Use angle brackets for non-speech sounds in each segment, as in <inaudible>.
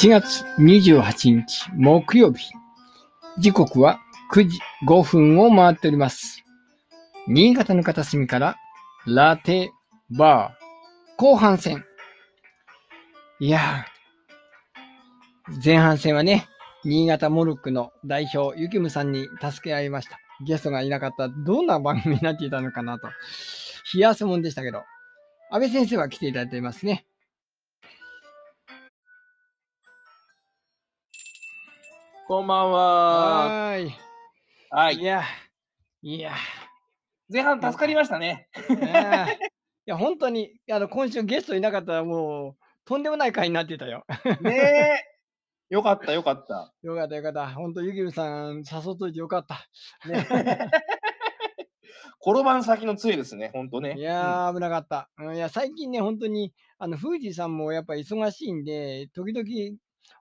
7月28日木曜日。時刻は9時5分を回っております。新潟の片隅からラテバー後半戦。いやー、前半戦はね、新潟モルックの代表、ゆきむさんに助け合いました。ゲストがいなかったどんな番組になっていたのかなと。冷やすもんでしたけど、安倍先生は来ていただいていますね。こんばんは。はーい。はいい。や、いや、前半助かりましたね。いや、本当に、あの、今週ゲストいなかったらもう、とんでもない回になってたよ。ねえ。よかった、よかった。よかったよかった。本当、ゆきるさん誘っといてよかった。ね。転ばん先の杖ですね、ほんとね。いやー、危なかった。うんいや、最近ね、本当に、あの、富士さんもやっぱ忙しいんで、時々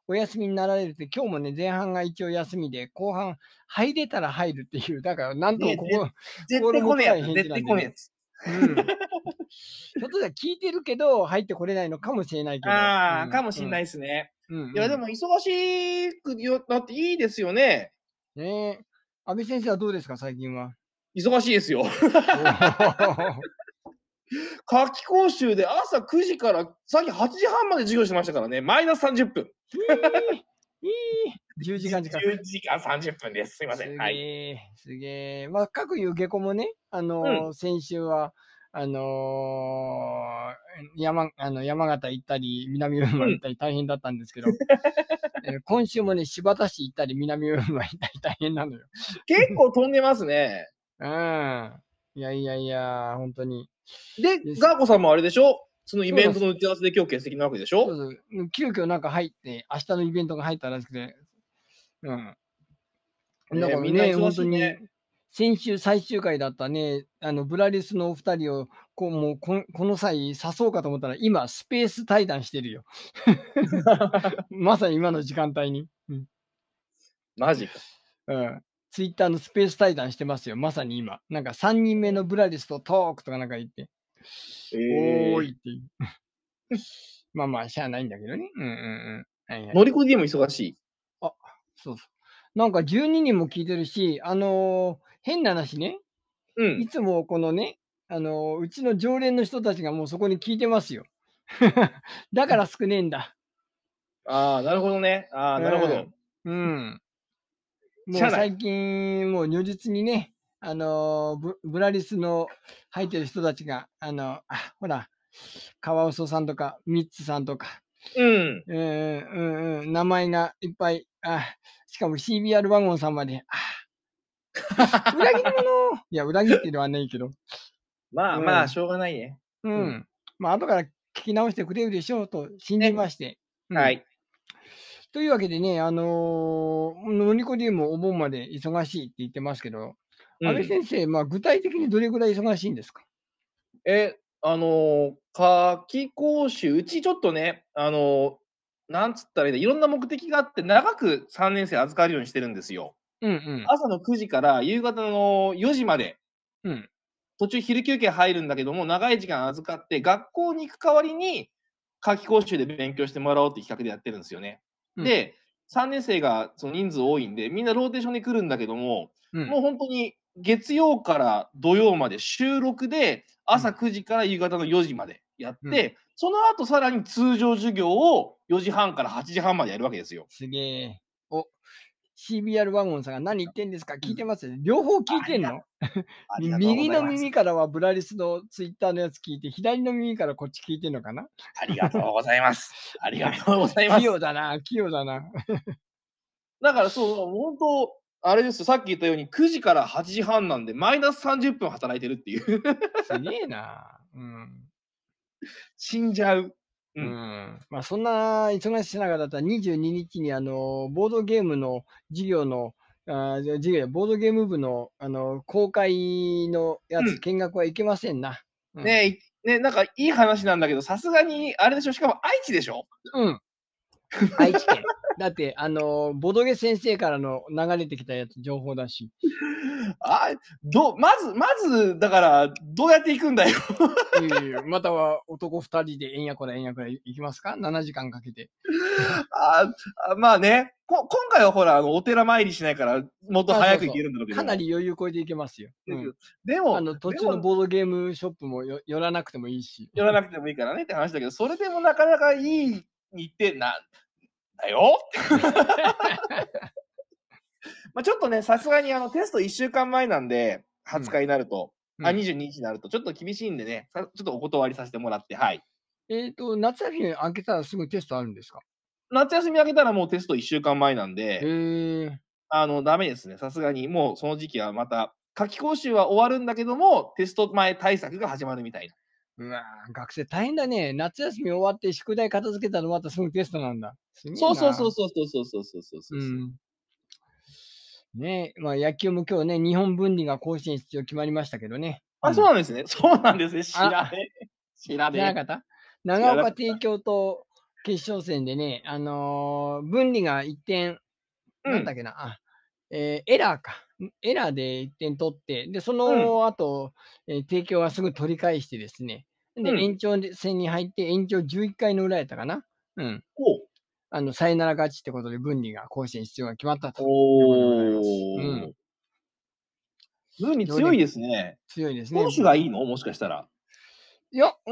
お休みになられるって、今日もね、前半が一応休みで、後半入れたら入るっていう、だから、なんともここ、うん絶対来ねえやつ。絶対来ねえやつ。うん。<laughs> ひょっとしたら聞いてるけど、入ってこれないのかもしれないけど。ああ、うんかもしんないですね。うんうんいや、でも忙しくよなっていいですよね。ねえ。安倍先生はどうですか、最近は？忙しいですよ。夏季講習で朝9時からさっき8時半まで授業してましたからね。マイナス30分。いい10時間時間。10時間30分です。すいません。すげはい。え、すげえ。まあ、各いう下校もね、あのー先週は、あのー山、あの、山形行ったり、南魚沼行ったり大変だったんですけど、<laughs> えー今週もね、新発田市行ったり、南魚沼行ったり大変なのよ。結構飛んでますね。うん。いやいやいや、本当に。でガーコさんもあれでしょ？そのイベントの打ち合わせで今日欠席なわけでしょ？そうそう急遽なんか入って、明日のイベントが入ったらしくて、うん。ねだからみんなね、忙本当に先週最終回だったね、あの、ブラリスのお二人を、こう、もうこの際誘そうかと思ったら、今、スペース対談してるよ。<laughs> <laughs> まさに今の時間帯に。うん。マジか。うん。ツイッターのスペース対談してますよ。まさに今。なんか3人目のブラリスとトークとかなんか言って、えおーいっていう。<laughs> まあまあ、しゃあないんだけどね。うんうんうん。はいはい。乗り越えでも忙しい？そうそう。なんか12人も聞いてるし、あのー変な話ね、うんい。つもこのね、あのーうちの常連の人たちがもうそこに聞いてますよ。<laughs> だから少ねえんだ。ああ、なるほどね。ああ、なるほど。うん。もうしゃあない最近、もう如実にね、あのーブブラリスの入ってる人たちが、あのあ、ほら、カワウソさんとか、ミッツさんとか、うん。うんうんうん、名前がいっぱい、あ、しかも CBR ワゴンさんまで、あ、<laughs> 裏切り者。いや、裏切ってるはないけど、うん。まあまあ、しょうがないね。うん。うん。まあ、後から聞き直してくれるでしょうと信じまして。うんはい。というわけでね、あのー、ノニコディウムお盆まで忙しいって言ってますけど、うん安倍先生、まあ、具体的にどれぐらい忙しいんですか？え、あのー、夏季講習、うちちょっとね、あのー、なんつったらいいんだ、いろんな目的があって、長く3年生預かるようにしてるんですよ。うんうん。朝の9時から夕方の4時まで、うん。途中昼休憩入るんだけども、長い時間預かって、学校に行く代わりに、夏季講習で勉強してもらおうっていう企画でやってるんですよね。うんで、3年生がその人数多いんで、みんなローテーションで来るんだけども、うんもう本当に月曜から土曜まで週6で朝9時から夕方の4時までやって、うんその後さらに通常授業を4時半から8時半までやるわけですよ。すげえ。お、CBR ワゴンさんが何言ってんですか？聞いてます？両方聞いてんの？<laughs> 右の耳からはブラリスのツイッターのやつ聞いて、左の耳からこっち聞いてんのかな？ありがとうございます。<laughs> ありがとうございます器。用だな、器用だな。<laughs> だからそう、本当、あれですよ、さっき言ったように9時から8時半なんで、マイナス30分働いてるっていう。すげえな。うん。死んじゃう。ううんん。まあ、そんな忙しい中だったら22日に、あの、ボードゲームの授業の、あじゃ授業やボードゲーム部の、あの、公開のやつ、うん見学はいけませんな。うんねえ、いねなんかいい話なんだけど、さすがに、あれでしょ、しかも愛知でしょ？うん。愛知県。だって、あのーボドゲ先生からの流れてきたやつ、情報だし。<laughs> あどまず、まず、だから、どうやって行くんだよ。または男二人でえんやこらえんやこらいきますか ?7 時間かけて。<laughs> ああまあねこ、今回はほら、あのお寺参りしないから、もっと早く行けるんだろうけど。かなり余裕こえていけますよ。うんでも、あの途中のボードゲームショップもよ寄らなくてもいいし。寄らなくてもいいからねって話だけど、それでもなかなかいいにってなんだよ。<laughs> まあちょっとね、さすがにあのテスト1週間前なんで、20日になると、あ、うん22日になると、ちょっと厳しいんでね、さちょっとお断りさせてもらって、はい。えっと、夏休み明けたらすぐテストあるんですか？夏休み明けたらもうテスト1週間前なんへで、え。あの、ダメですね。さすがに、もうその時期はまた、夏期講習は終わるんだけども、テスト前対策が始まるみたいな。うわ学生大変だね。夏休み終わって宿題片付けたらまたすぐテストなんだ。そうそうそうそうそうそうそうそうそうう。ん。ねえ、まあ野球も今日ね、日本分離が甲子園出場決まりましたけどね。あ、そうなんですね。そうなんですね。知らねえ。知らじゃなかった長岡帝京と決勝戦でね、あのー分離が1点、え。なんだっけな、あ、えーエラーか。エラーで1点取って、で、その後、えー帝京がすぐ取り返してですね、で、うん延長戦に入って、延長11回の裏やったかな。うん。おあの、サヨナラ勝ちってことで分離が甲子園出場が決まったと。おうーん。ムーミン強いですね。強いですね。投手がいいの？もしかしたら。いや、う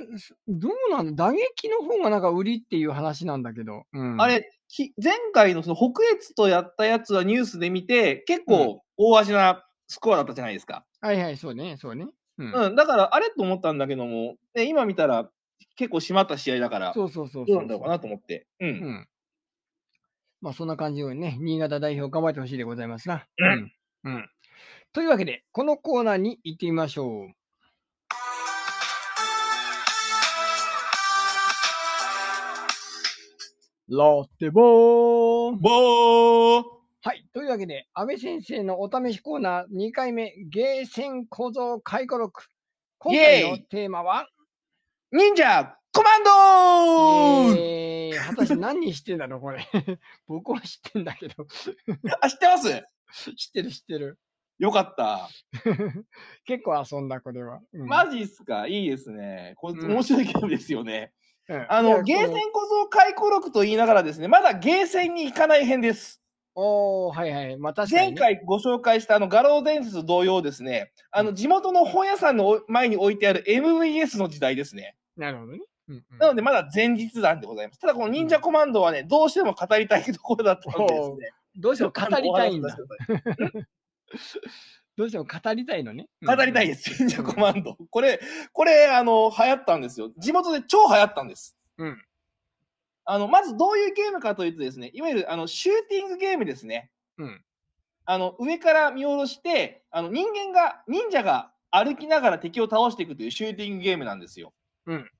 ーん、すどうなんだ？打撃の方がなんか売りっていう話なんだけど。うん、あれ、き前回のその北越とやったやつはニュースで見て、結構大味なスコアだったじゃないですか。はいはい、そうね、そうね。うん。うん、だからあれと思ったんだけども、ね、今見たら結構締まった試合だから、そうそうそうどうそうなんだろうかなと思って。うん。うん。まあそんな感じでね、新潟代表頑張ってほしいでございますな。うんうん。うん。というわけで、このコーナーに行ってみましょう。ラテボーボーはい。というわけで、安倍先生のお試しコーナー2回目、ゲーセン小僧回顧録。今回のテーマは、忍者コマンドーえー、果たして何にしてんだろう、これ。<laughs> 僕は知ってんだけど。あ、知ってます？<laughs> 知ってる、知ってる。よかった。<laughs> 結構遊んだ、これは。うんマジっすか？いいですね。これうん面白いゲームですよね。うんあの、ゲーセこン小僧回顧録と言いながらですね、まだゲーセンに行かない編です。のおー、はいはい。まあ確かに、前ね。回ご紹介したあの、画廊伝説同様ですね、あの、地元の本屋さんの前に置いてある MVS の時代ですね。なるほどね。うんうんなので、まだ前日談でございます。ただ、この忍者コマンドはね、どうしても語りたいところだったのでですね。どうしても語りたいんだ <laughs> どうしても語りたいのね。語りたいでです、忍者コマンド。これ、これ、あの、流行ったんですよ。地元で超流行ったんです。うん。あの、まずどういうゲームかというとですね、いわゆる、あの、シューティングゲームですね。うん。あの、上から見下ろして、あの、人間が、忍者が歩きながら敵を倒していくというシューティングゲームなんですよ。うん。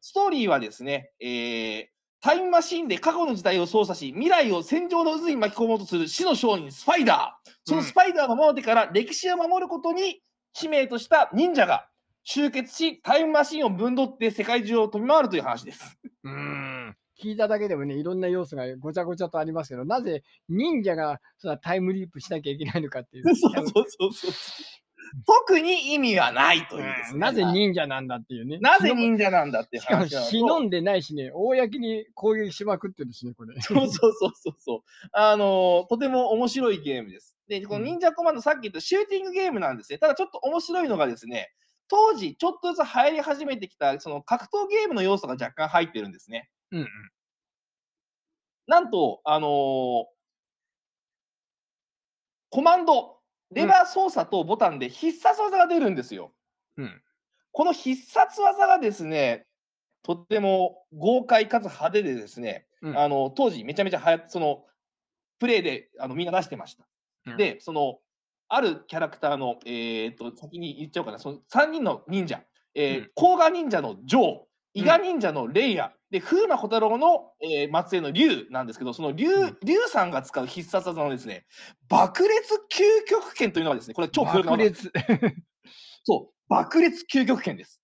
ストーリーはですね、えー、タイムマシンで過去の時代を操作し、未来を戦場の渦に巻き込もうとする死の商人、スパイダー。そのスパイダーの守手から歴史を守ることに使命とした忍者が集結し、タイムマシンをぶんどって世界中を飛び回るという話です。うーん。聞いただけでもね、いろんな要素がごちゃごちゃとありますけど、なぜ忍者がそのタイムリープしなきゃいけないのかっていう。<laughs> そうそうそうそう。特に意味はないというね、うんなぜ忍者なんだっていうね。なぜ忍者なんだっていうしかも忍んでないしね、公に攻撃しまくってるしね、これ。<laughs> そうそうそうそうそう。あのーとても面白いゲームです。で、この忍者コマンド、さっき言ったシューティングゲームなんですね。ただちょっと面白いのがですね、当時ちょっとずつ流行り始めてきた、その格闘ゲームの要素が若干入ってるんですね。うんうん。なんと、あのーコマンド、レバー操作とボタンで必殺技が出るんですよ。うん。この必殺技がですね、とっても豪快かつ派手でですね、うん。あの当時めちゃめちゃ流行って、そのプレイであのみんな出してました。うん。で、そのあるキャラクターの、えー、と先に言っちゃおうかな、その3人の忍者、えーうん。甲賀忍者のジョー、伊賀忍者のレイヤ、で風魔小太郎の、えー末裔の竜なんですけど、その竜,、うん竜さんが使う必殺技のですね、爆裂究極拳というのがですね、これ超爆裂。<laughs> そう、爆裂究極拳です。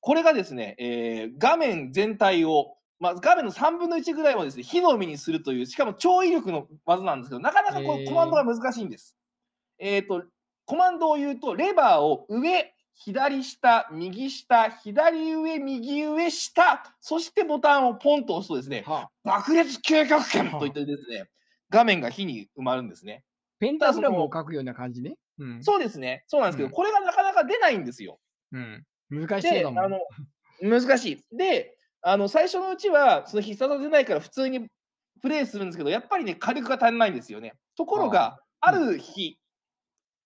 これがですね、えー画面全体をまあ、画面の3分の1ぐらいをですね、火の海にするという、しかも超威力の技なんですけど、なかなかこうコマンドが難しいんです。えっ、と、コマンドを言うと、レバーを上、左下、右下、左上、右上、下、そしてボタンをポンと押すとですね、はあ、爆裂究極拳といってですね、画面が火に埋まるんですね。ペンタグラムを書くような感じね。うん。そうですね。そうなんですけど、うんこれがなかなか出ないんですよ。うん。難しそうで、だもん。あの、難しい。で、あの、最初のうちは、その必殺技出ないから普通にプレイするんですけど、やっぱりね、火力が足りないんですよね。ところが、ああーる日、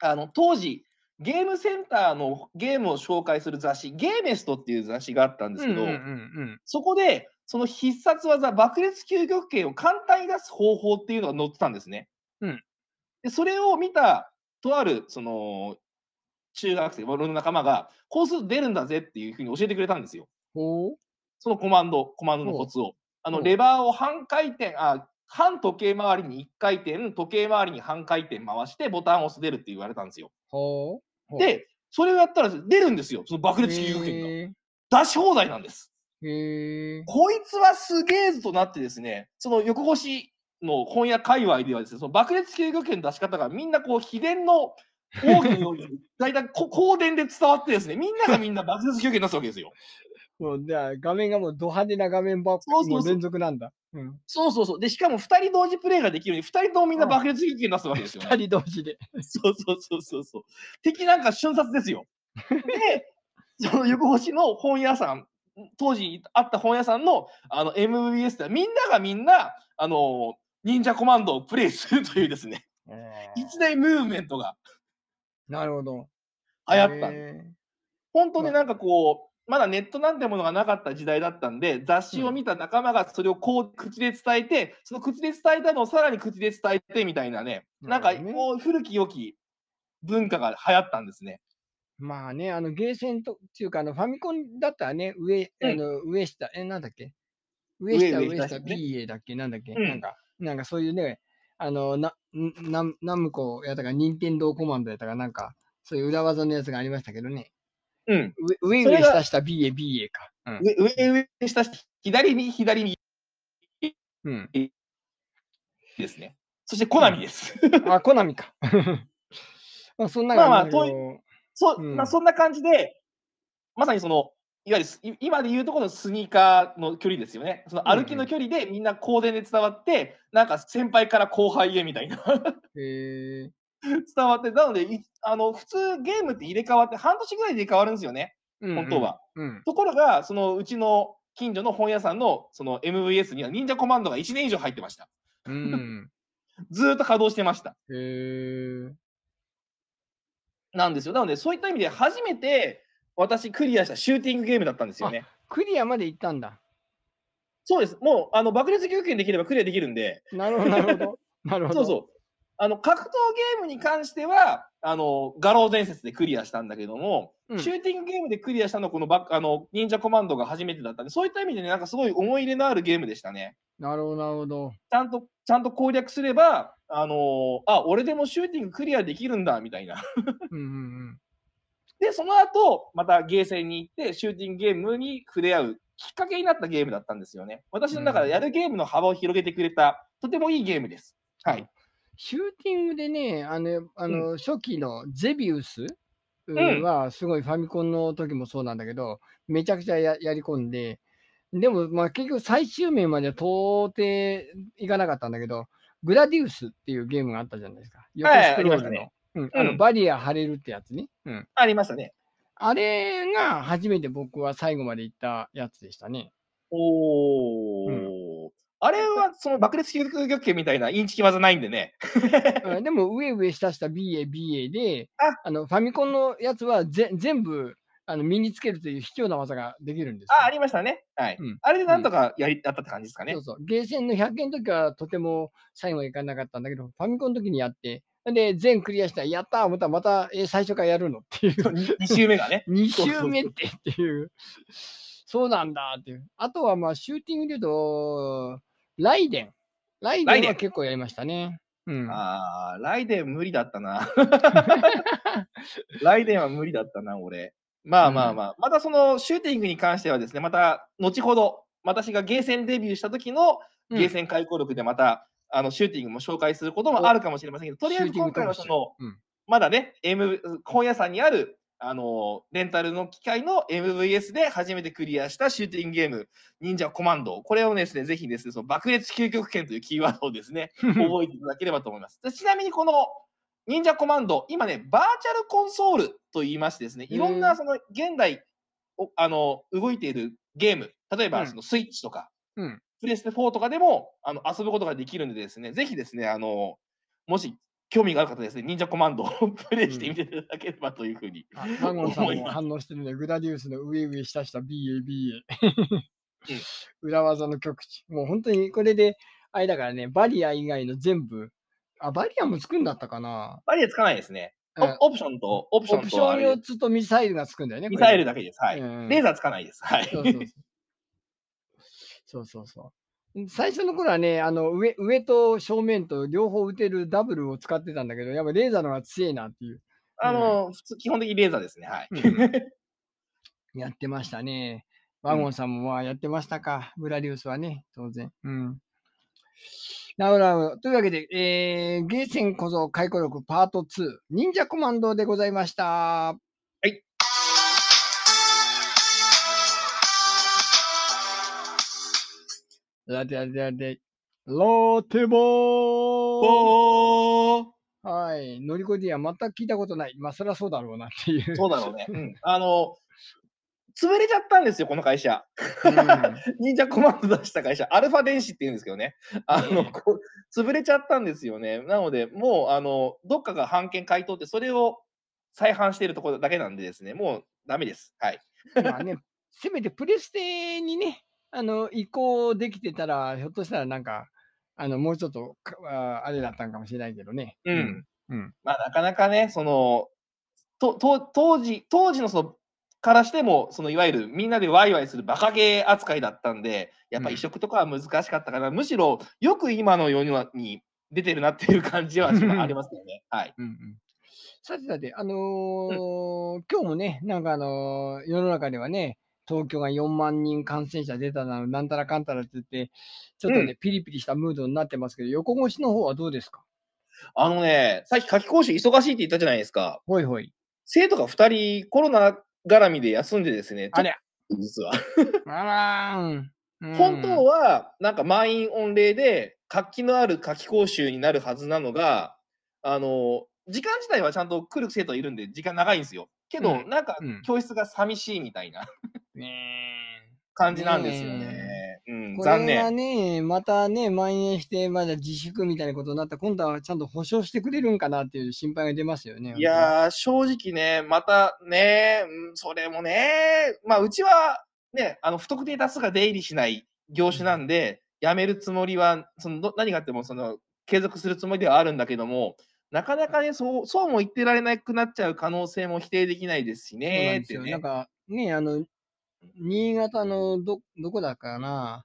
あの、当時、ゲームセンターのゲームを紹介する雑誌、ゲーメストっていう雑誌があったんですけど、うんうんうんそこで、その必殺技、爆裂究極拳を簡単に出す方法っていうのが載ってたんですね。うんでそれを見た、とある、その、中学生、俺の仲間が、こうすると出るんだぜっていうふうに教えてくれたんですよ。そのコマンド、コマンドのコツを。あの、レバーを半回転、あ、半時計回りに1回転、時計回りに半回転回して、ボタンを押す出るって言われたんですよ。で、それをやったら出るんですよ。その爆裂究極拳が。へ出し放題なんです。え。へえ。こいつはすげえぞとなってですね、その横腰の本屋界隈ではですね、その爆裂究極拳の出し方がみんなこう秘伝の奥義の大体こ <laughs> 香典で伝わってですね、みんながみんな爆裂究極拳出すわけですよ。もう、じゃあ、画面がもうド派手な画面ばっかそうそうそうもう連続なんだ。うん。そうそうそう。で、しかも2人同時プレイができるように、2人ともみんな爆裂究極拳出すわけですよ、ね。<laughs> 二人同時で。そうそうそうそうそう。敵なんか瞬殺ですよ。で、<laughs> その横星の本屋さん、当時あった本屋さんのあの MVS ではみんながみんな、あの、忍者コマンドをプレイするというですね、一大ムーブメントがなるほど。流行った。へ本当になんかこう、まだネットなんてものがなかった時代だったんで、雑誌を見た仲間がそれをこう口で伝えて、その口で伝えたのをさらに口で伝えてみたいなね、なんかもう古き良き文化が流行ったんですね。ーまあね、あの、ゲーセンと、っていうか、あの、ファミコンだったらね、上、うん。あの、上下、え、なんだっけ？上下、上上下、上下ね BA だっけ？なんだっけ、うん。なんか、なんかそういうね、あの、な、んなナムコやったか、任天堂コマンドやったか、なんか、そういう裏技のやつがありましたけどね。うん。上、上、下、下、BA、BA か。うん。上、上、上、下、下左右、左右うん。ですね。そして、コナミです。あ、コナミか。<laughs> まあ、そんなまあまあ感じだけどそう、うんまあ、そんな感じで、まさにその、いわゆる今で言うところのスニーカーの距離ですよね。その歩きの距離でみんな香典で伝わって、なんか先輩から後輩へみたいな <laughs> へえ <laughs> 伝わって、なので、いあの普通ゲームって入れ替わって半年ぐらいで入れ替わるんですよね、うん本当は。うん。ところが、そのうちの近所の本屋さんのその MVS には忍者コマンドが1年以上入ってました。うん。<laughs> ずーっと稼働してました。へえなんですよ。なので、そういった意味で初めて私クリアしたシューティングゲームだったんですよね。クリアまで行ったんだ。そうです。もう、あの、爆裂究極拳できればクリアできるんで、なるほど、なるほど。<laughs> なるほど。そうそう。あの、格闘ゲームに関しては、あの、画廊伝説でクリアしたんだけども、うんシューティングゲームでクリアしたのはこのバあの、忍者コマンドが初めてだったんで、そういった意味でね、なんかすごい思い入れのあるゲームでしたね。なるほど、なるほど。ちゃんと、ちゃんと攻略すれば、あのあ、俺でもシューティングクリアできるんだ、みたいな。うんうんうん。で、その後、またゲーセンに行って、シューティングゲームに触れ合うきっかけになったゲームだったんですよね。私の中でやるゲームの幅を広げてくれた、とてもいいゲームです。はい。シューティングでね、あの、あの初期のゼビウスんはすごいファミコンの時もそうなんだけど、めちゃくちゃややり込んで、でもまあ結局最終面までは到底いかなかったんだけど、グラディウスっていうゲームがあったじゃないですか。横はいスクロールの。ありましたねうん、あのうんバリア張れるってやつね。うん。ありましたね。あれが初めて僕は最後まで行ったやつでしたね。おー。あれは、その爆裂究極拳みたいなインチキ技ないんでね。<laughs> うんでも上上下下 BA、BA で、ああのファミコンのやつはぜ全部あの身につけるという卑怯な技ができるんですよ。あ、ありましたね。はい。うんあれでなんとかやり、やったって感じですかね。そうそう。ゲーセンの100円の時はとても最後いかなかったんだけど、ファミコンの時にやって、で、全クリアしたら、やったー思ったらまた、えー最初からやるのっていう。2周目がね。2そうそうそう周目ってっていう。そうなんだっていう。あとは、まあ、シューティングで言うと、ライデン。ライデンは結構やりましたね。うん。あー、ライデン無理だったな。<laughs> ライデンは無理だったな、俺。まあまあまあ、またそのシューティングに関してはですね、また後ほど私がゲーセンデビューした時のうんゲーセン回顧録でまた、あのシューティングも紹介することもあるかもしれませんけど、とりあえず今回はその、うんまだね、M、本屋さんにあるあのレンタルの機械の MVS で初めてクリアしたシューティングゲーム、忍者コマンド。これをですね、ぜひですね、その爆裂究極拳というキーワードをですね、<laughs> 覚えていただければと思います。でちなみにこの忍者コマンド、今ね、バーチャルコンソールと言いましてですね、いろんなその現代おあの動いているゲーム、例えうんばそのスイッチとか、うんプレステ4とかでもあの遊ぶことができるんでですね、ぜひですね、あのもし興味がある方はですね、忍者コマンドを <laughs> プレイしてみていただければというふうに。あワゴンさんも反応してるね。グラディウスの上上下下 BA、BA うん。<laughs> 裏技の極致。もう本当にこれで、あれだからね、バリア以外の全部、あ、バリアもつくんだったかな？バリアつかないですね。うんオオプションと、オプションオプションとあれ4つとミサイルがつくんだよね。ミサイルだだけです。はい。うんレーザーつかないです。はい。そうそうそう。そうそうそう。最初の頃はね、あの上上と正面と両方撃てるダブルを使ってたんだけど、やっぱレーザーの方が強いなっていう。あの、普通、基本的にレーザーですね。はい。<laughs> やってましたね。ワゴンさんもまあやってましたか。ブラリウスはね、当然。うん。なるほどなるほど。というわけで、えー、ゲーセン小僧回顧録パート2、忍者コマンドでございました。ラテラテラテ、ローテボーはい。ノリコディア全く聞いたことない。まあ、そりゃそうだろうなっていう。そうだろうね。うん。あの、潰れちゃったんですよ、この会社。うん <laughs> 忍者コマンド出した会社、アルファ電子って言うんですけどね。あの、潰れちゃったんですよね。なので、もう、あの、どっかが版権買い取って、それを再販しているところだけなんでですね、もうダメです。はい。まあね、せめてプレステにね、あの、移行できてたら、ひょっとしたらなんか、あの、もうちょっとか、ああれだったんかもしれないけどね。うん。うん。まあ、なかなかね、その、とと当時、当時のその、からしても、そのいわゆるみんなでワイワイするバカゲー扱いだったんで、やっぱうん移植とかは難しかったかな、むしろよく今の世に出てるなっていう感じはありますよね。はい。うんうん。さてさて、あのー今日もね、なんかあのー世の中ではね、東京が4万人感染者出たな、なんたらかんたらって言って、ちょっとね、うピリピリしたムードになってますけど、横越しの方はどうですか？あのね、さっき夏期講習忙しいって言ったじゃないですか。ほいほい。生徒が2人コロナ絡みで休んでですね、あれと実は。あらーん。<laughs> うん本当は、なんか満員御礼で活気のある夏期講習になるはずなのが、あの、時間自体はちゃんと来る生徒いるんで、時間長いんですよ。けど、うんなんかうん教室が寂しいみたいなね感じなんですよね。ねうん、こ残れが念。ね、またね、蔓延して、まだ自粛みたいなことになったら、今度はちゃんと保証してくれるんかなっていう心配が出ますよね。いやー、正直ね、またね、うんそれもね、まあ、うちはね、あの、不特定多数が出入りしない業種なんで、辞めるつもりは、そのど何があっても、その、継続するつもりではあるんだけども、なかなかね、そう、そうも言ってられなくなっちゃう可能性も否定できないですしね、ねなん。かね、あの、新潟のど、どこだかな、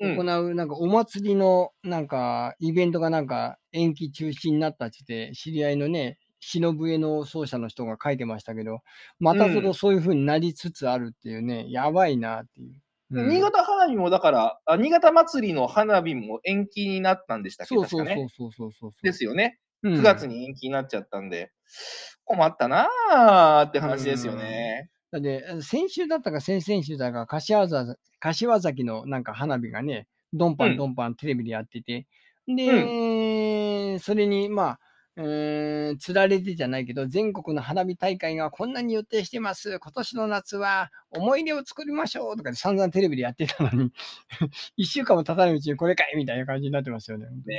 うん行う、なんかお祭りの、なんか、イベントがなんか延期中止になったって言って、知り合いのね、忍笛の奏者の人が書いてましたけど、またそうんの、そういう風になりつつあるっていうね、やばいなっていう。うん新潟花火もだからあ、新潟祭りの花火も延期になったんでしたっけ？そうそう。そうそうそうそう。ですよね。うん9月に延期になっちゃったんで、困ったなーって話ですよね。だって、先週だったか先々週だか、柏崎柏崎のなんか花火がね、ドンパうんンドンパンテレビでやってて、で、それに、まあ、うーん、つられてじゃないけど、全国の花火大会がこんなに予定してます。今年の夏は思い出を作りましょうとかで散々テレビでやってたのに、<laughs> 一週間も経たないうちにこれかいみたいな感じになってますよね。ね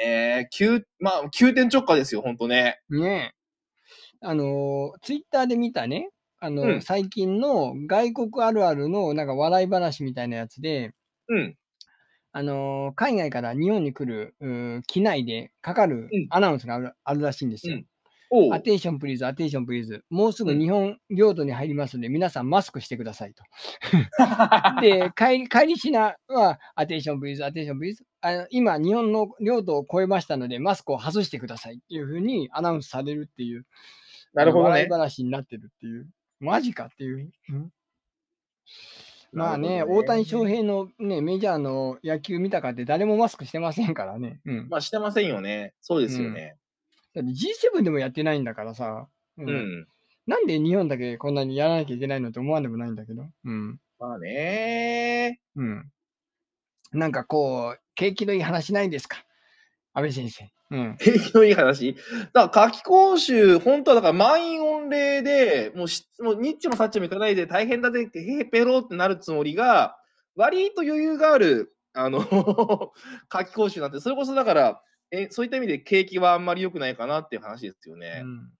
え、急、まあ、急転直下ですよ、ほんとね。ねえ。あの、ツイッターで見たね、あの、うん最近の外国あるあるのなんか笑い話みたいなやつで、うん。あの、海外から日本に来る、機内でかかるうんアナウンスがある,、あるらしいんですよ。 Attention please、Attention please。もうすぐうん日本領土に入りますので、皆さんマスクしてくださいと。<laughs> で、帰り、帰りしなは、 Attention please、Attention please。あの今、日本の領土を越えましたので、マスクを外してくださいっていうふうにアナウンスされるっていう。なるほどね笑い。話になってるっていう。マジかっていう。うんまあね、なるほど大谷翔平のね、メジャーの野球見たかって誰もマスクしてませんからね。うん。まあしてませんよね。そうですよね。だって G7 でもやってないんだからさ。ううん。なんで日本だけこんなにやらなきゃいけないのって思わんでもないんだけど。うん。まあね。うん。なんかこう、景気のいい話ないですか？安倍先生。うん。景気のいい話？だから、夏季講習、本当はだから満員御礼で、もうし、もうニッチもサッチもいかないで大変だぜって、へーペロってなるつもりが、割と余裕がある、あの、<laughs> 夏季講習なんて、それこそだから、えそういった意味で景気はあんまり良くないかなっていう話ですよねう。ん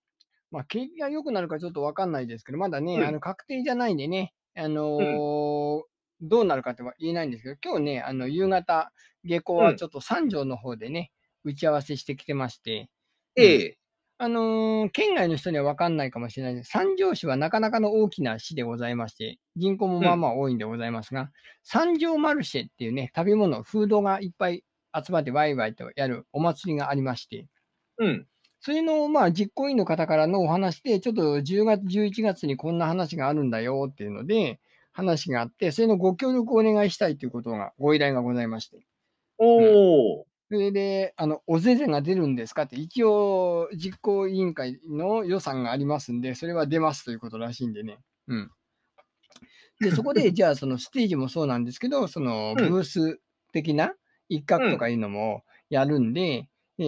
まあ、景気が良くなるかちょっとわかんないですけど、まだね、うんあの確定じゃないんでね、あのーどうなるかっては言えないんですけど、今日ね、あの夕方、下校うんはちょっと三条の方でね、打ち合わせしてきてまして、ええ。あのー県外の人には分かんないかもしれないです三条市はなかなかの大きな市でございまして、人口もまあまあ多いんでございますが、三条マルシェっていうね、食べ物、フードがいっぱい集まってワイワイとやるお祭りがありまして、うん。それのまあ実行委員の方からのお話で、ちょっと10月、11月にこんな話があるんだよっていうので、話があって、それのご協力をお願いしたいということが、ご依頼がございまして。おー。それで、あの、おぜぜが出るんですかって、一応、実行委員会の予算がありますんで、それは出ますということらしいんでね。うん。で、そこで、<laughs> じゃあ、そのステージもそうなんですけど、その、ブうんース的な一角とかいうのもやるんで、え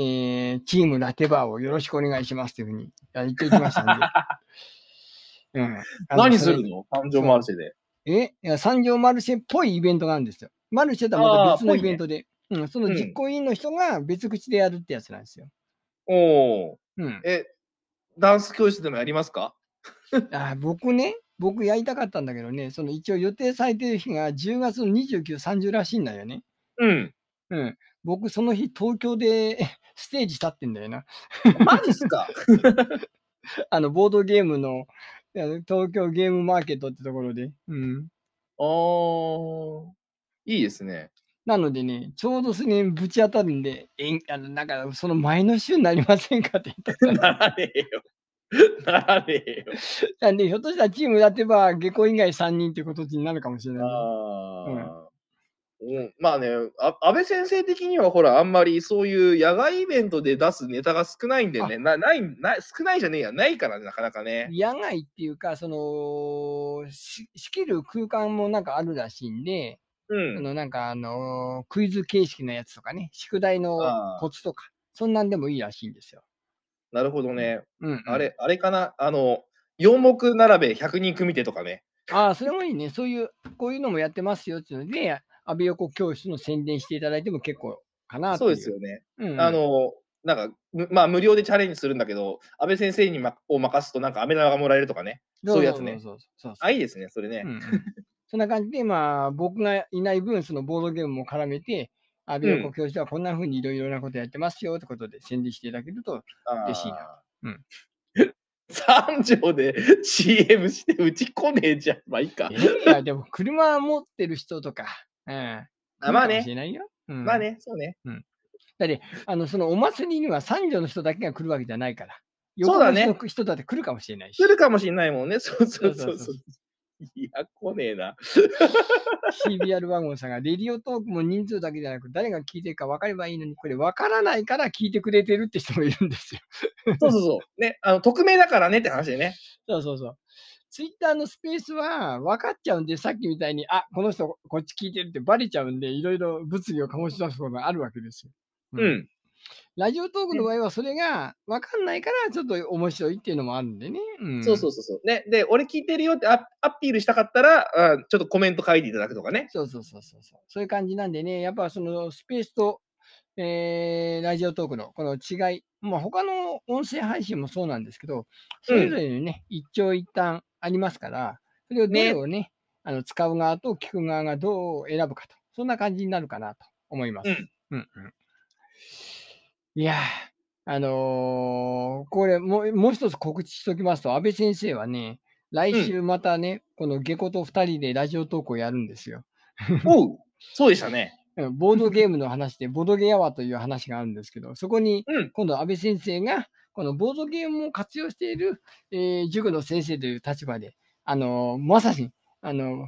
ーチームラテバーをよろしくお願いしますというふうにあ言っておきましたんで。<laughs> うん、何するの？誕生マルシェで。え？いや三条マルシェっぽいイベントがあるんですよ。マルシェとはまた別のイベントで、うん、そのうん実行委員の人が別口でやるってやつなんですよ。おー。うん、え、ダンス教室でもやりますか？<laughs> あ僕ね、僕やりたかったんだけどね、その一応予定されてる日が10月の29、30らしいんだよね。うん。うん、僕、その日、東京で <laughs> ステージ立ってんだよな。マジっすか？<laughs> あの、ボードゲームの、あの東京ゲームマーケットってところで。うん。あー。いいですね。なのでね、ちょうどそれにぶち当たるんで、えんあのなんかその前の週になりませんかって言ったら <laughs> ならねえよ。<laughs> ならねえよ。なんで、ひょっとしたらチームやってば、下校以外3人ってことになるかもしれないね。ああ。うん、まあねあ、安倍先生的にはほら、あんまりそういう野外イベントで出すネタが少ないんでね、なないな少ないじゃねえや、ないからね、なかなかね。野外っていうか、その、し仕切る空間もなんかあるらしいんで、うん。あのなんかあのクイズ形式のやつとかね、宿題のあーコツとか、そんなんでもいいらしいんですよ。なるほどね。うん、うんあれ、あれかなあの、4目並べ100人組手とかね。<laughs> ああ、それもいいね。そういう、こういうのもやってますよっていうので、安倍横教室の宣伝していただいても結構かなってそいうう。ですよね。うんうんあの、なんか、むまあ、無料でチャレンジするんだけど、安倍先生に、ま、を任すと、なんか、飴玉がもらえるとかね。そういうやつね。そうそうそうそうあ、いいですね、それね。うんうん <laughs> そんな感じで、まあ、僕がいない分、そのボードゲームも絡めて、安倍横教室はこんな風にいろいろなことやってますよってことで宣伝していただけると、嬉しいなうん。<laughs> 三条で CM して打ち込ねえじゃん。まあいいかえ。ーいや、でも車持ってる人とか、うん。あまあね。うんまあ。ね、そうね。だって、あの、そのお祭りには三条の人だけが来るわけじゃないから。そうだね人だって来るかもしれないし。来るかもしれないもんね。そうそうそううそう。いや、来ねえな。CBR ワゴンさんが、レディオトークも人数だけじゃなく、誰が聞いてるか分かればいいのに、これ分からないから聞いてくれてるって人もいるんですよ。そうそうそう。ね、あの、匿名だからねって話でね。そうそうそう。ツイッターのスペースは分かっちゃうんで、さっきみたいに、あ、この人こっち聞いてるってバレちゃうんで、いろいろ物議を醸し出すことがあるわけですよ。う。ん。ラジオトークの場合はそれが分かんないから、ちょっと面白いっていうのもあるんでね。うん、そうそうそうそう。ね、で、俺聞いてるよってアアピールしたかったら、あちょっとコメント書いていただくとかね。そうそうそうそうそう。そういう感じなんでね、やっぱそのスペースと、えーラジオトークのこの違い、まあ他の音声配信もそうなんですけど、それぞれにね、一長一短ありますから、それをどれをね、あの使う側と聞く側がどう選ぶかと、そんな感じになるかなと思います。うんうんうんいやー、あのーこれもう、もう一つ告知しておきますと、安倍先生はね、来週またね、この下戸と二人でラジオトークをやるんですよ。おうそうでしたね。<laughs> うんボードゲームの話で、ボードゲーアワーという話があるんですけど、そこにうん今度安倍先生が、このボードゲームを活用している、えー塾の先生という立場で、あのーまさに、あの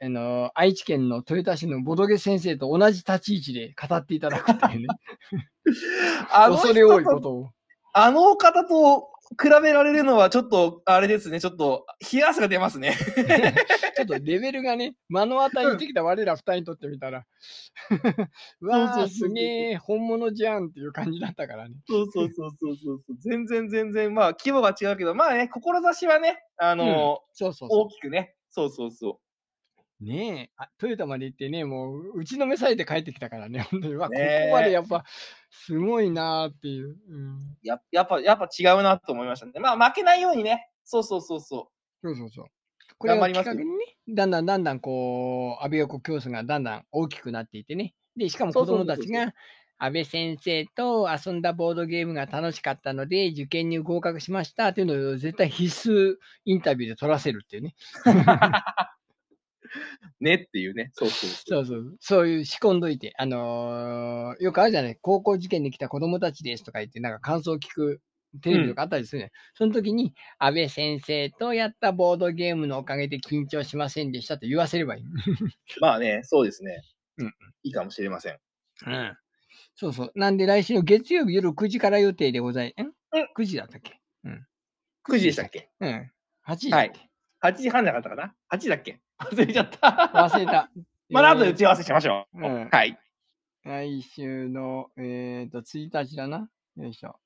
ーあの、愛知県の豊田市のボドゲ先生と同じ立ち位置で語っていただくっていうね。<laughs> あの恐れ多い人こととを。あの方と比べられるのはちょっと、あれですね、ちょっと、冷や汗が出ますね。<laughs> ちょっとレベルがね、目の当たりにしてきた我ら二人にとってみたら、<laughs> うわあ、そうそうそうすげえ、本物じゃんっていう感じだったからね。そうそうそうそうそうそう。全然全然、まあ、規模が違うけど、まあね、志はね、あのそうそうそ大きくね。そうそうそう。う。ねえあ、トヨタまで行ってね、もう打ちのめされて帰ってきたからね、<laughs> 本当に。うわ、ここまでやっぱ、すごいなーっていう。うん、ややっぱ、やっぱ違うなと思いましたね。まあ、負けないようにね。そうそうそうそそうそうそう。これにね、だんだんだんだんこう、安倍横競争がだんだん大きくなっていってね。で、しかも子供たちが、安倍先生と遊んだボードゲームが楽しかったので、受験に合格しましたっていうのを絶対必須インタビューで取らせるっていうね。う。<laughs> ねっていうね。そうそうそう。そうそう。そういう仕込んどいて。あのーよくあるじゃない。高校受験に来た子供たちですとか言って、なんか感想を聞くテレビとかあったりするね、その時に、安倍先生とやったボードゲームのおかげで緊張しませんでしたと言わせればいい。<laughs> まあね、そうですね。うん。いいかもしれません。うん。そうそう。なんで来週の月曜日夜9時から予定でござい、んうん ?9 時だったっけ？9時でしたっけ？うん。8時だっけ、8時半じゃなかったかな ?8 時だっけ？忘れちゃった。忘れた。<laughs> まだ後でえ打ち合わせしましょう。うんはい。ー来週の、えっ、と、1日だな。よいしょ。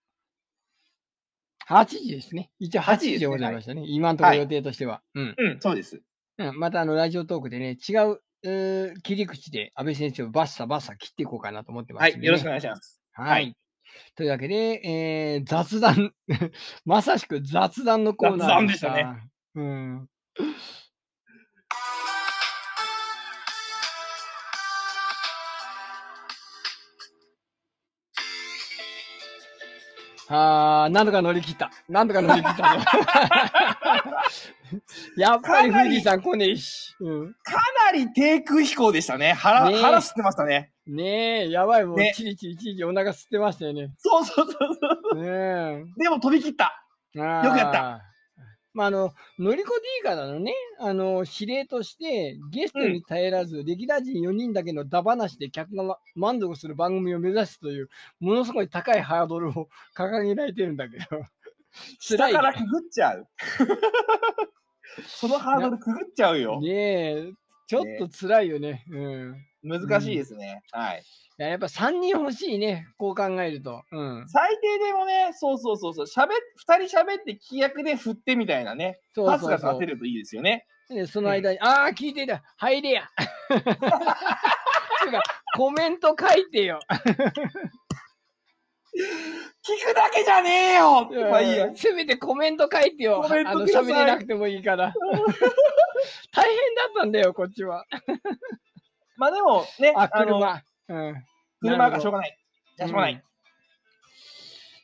8時ですね。一応8 8時でございましたね。今のところ予定としては。うん。うん、そうです。うん、またあの、ラジオトークでね、違う、えー切り口で安倍先生をバッサバッサ切っていこうかなと思ってますね、はい。よろしくお願いします。はい。はいというわけで、えー雑談、<laughs> まさしく雑談のコーナー雑談でしたね。うん。あー、なんとか乗り切った。なんとか乗り切ったぞ。<laughs> やっぱり富士山来ねえし。うん。かなり低空飛行でしたね。腹、ねえ腹吸ってましたね。ねえ、やばい、もう、ねちりちりちりちりお腹吸ってましたよね。そうそうそうそう。ねでも飛び切った。え。よくやった。まあ、あの、のりこ D からのね、あの、指令として、ゲストに頼らず、歴代人4人だけのダ話で客がま満足する番組を目指すという、ものすごい高いハードルを掲げられてるんだけど、<laughs> 辛い下からくぐっちゃう。<laughs> そのハードルくぐっちゃうよ。ねえ、ちょっと辛いよね。うん。難しいですね。はい。いややっぱ3人欲しいね、こう考えると。うん。最低でもね、そうそうそうそう、しゃべ、二人喋って規約で振ってみたいなね、そうパスがそうそう立てるといいですよね。で、その間に、ああ、聞いてた、入れや。ていうか、コメント書いてよ。聞くだけじゃねえよまあいいや。せめてコメント書いてよ。コメント喋れなくてもいいから。<laughs> 大変だったんだよ、こっちは。まあでもね、あ、あの、車。うん。車がしょうがない。じゃあしょうがない。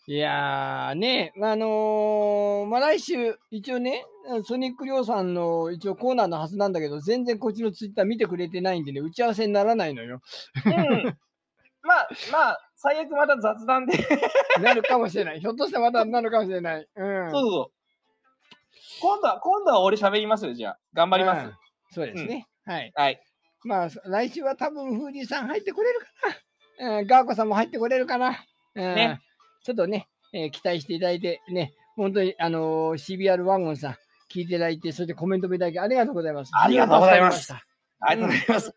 いやーね、あのーまあ、来週、一応ね、ソニックりょうさんの一応コーナーのはずなんだけど、全然こっちのツイッター見てくれてないんでね、打ち合わせにならないのよ。うん。まあ、まあ、最悪また雑談で。そうなるかもしれない。ひょっとしてまたなるかもしれない。うん。そうそう。今度は、今度は俺喋りますよ、じゃあ。頑張ります。うんそうですね。はい。はい。まあ、来週は多分、フーディーさん入ってこれるかな。うん、ガーコさんも入ってこれるかな。うん、ねちょっとね、えー期待していただいて、ね、本当に、あのー CBR ワンゴンさん、聞いていただいて、そしてコメントもいただきありがとうございます。ありがとうございますあありがとうございます。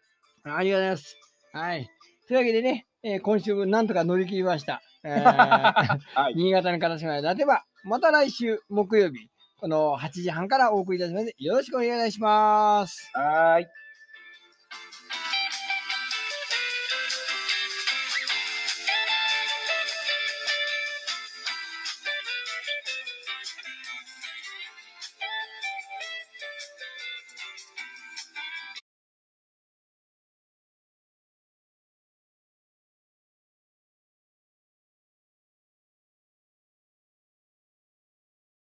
りがとうございます。はい。というわけでね、えー今週もなんとか乗り切りました。えー <laughs> はい。新潟の形まででは、また来週木曜日、この8時半からお送りいたします。よろしくお願いします。はーい。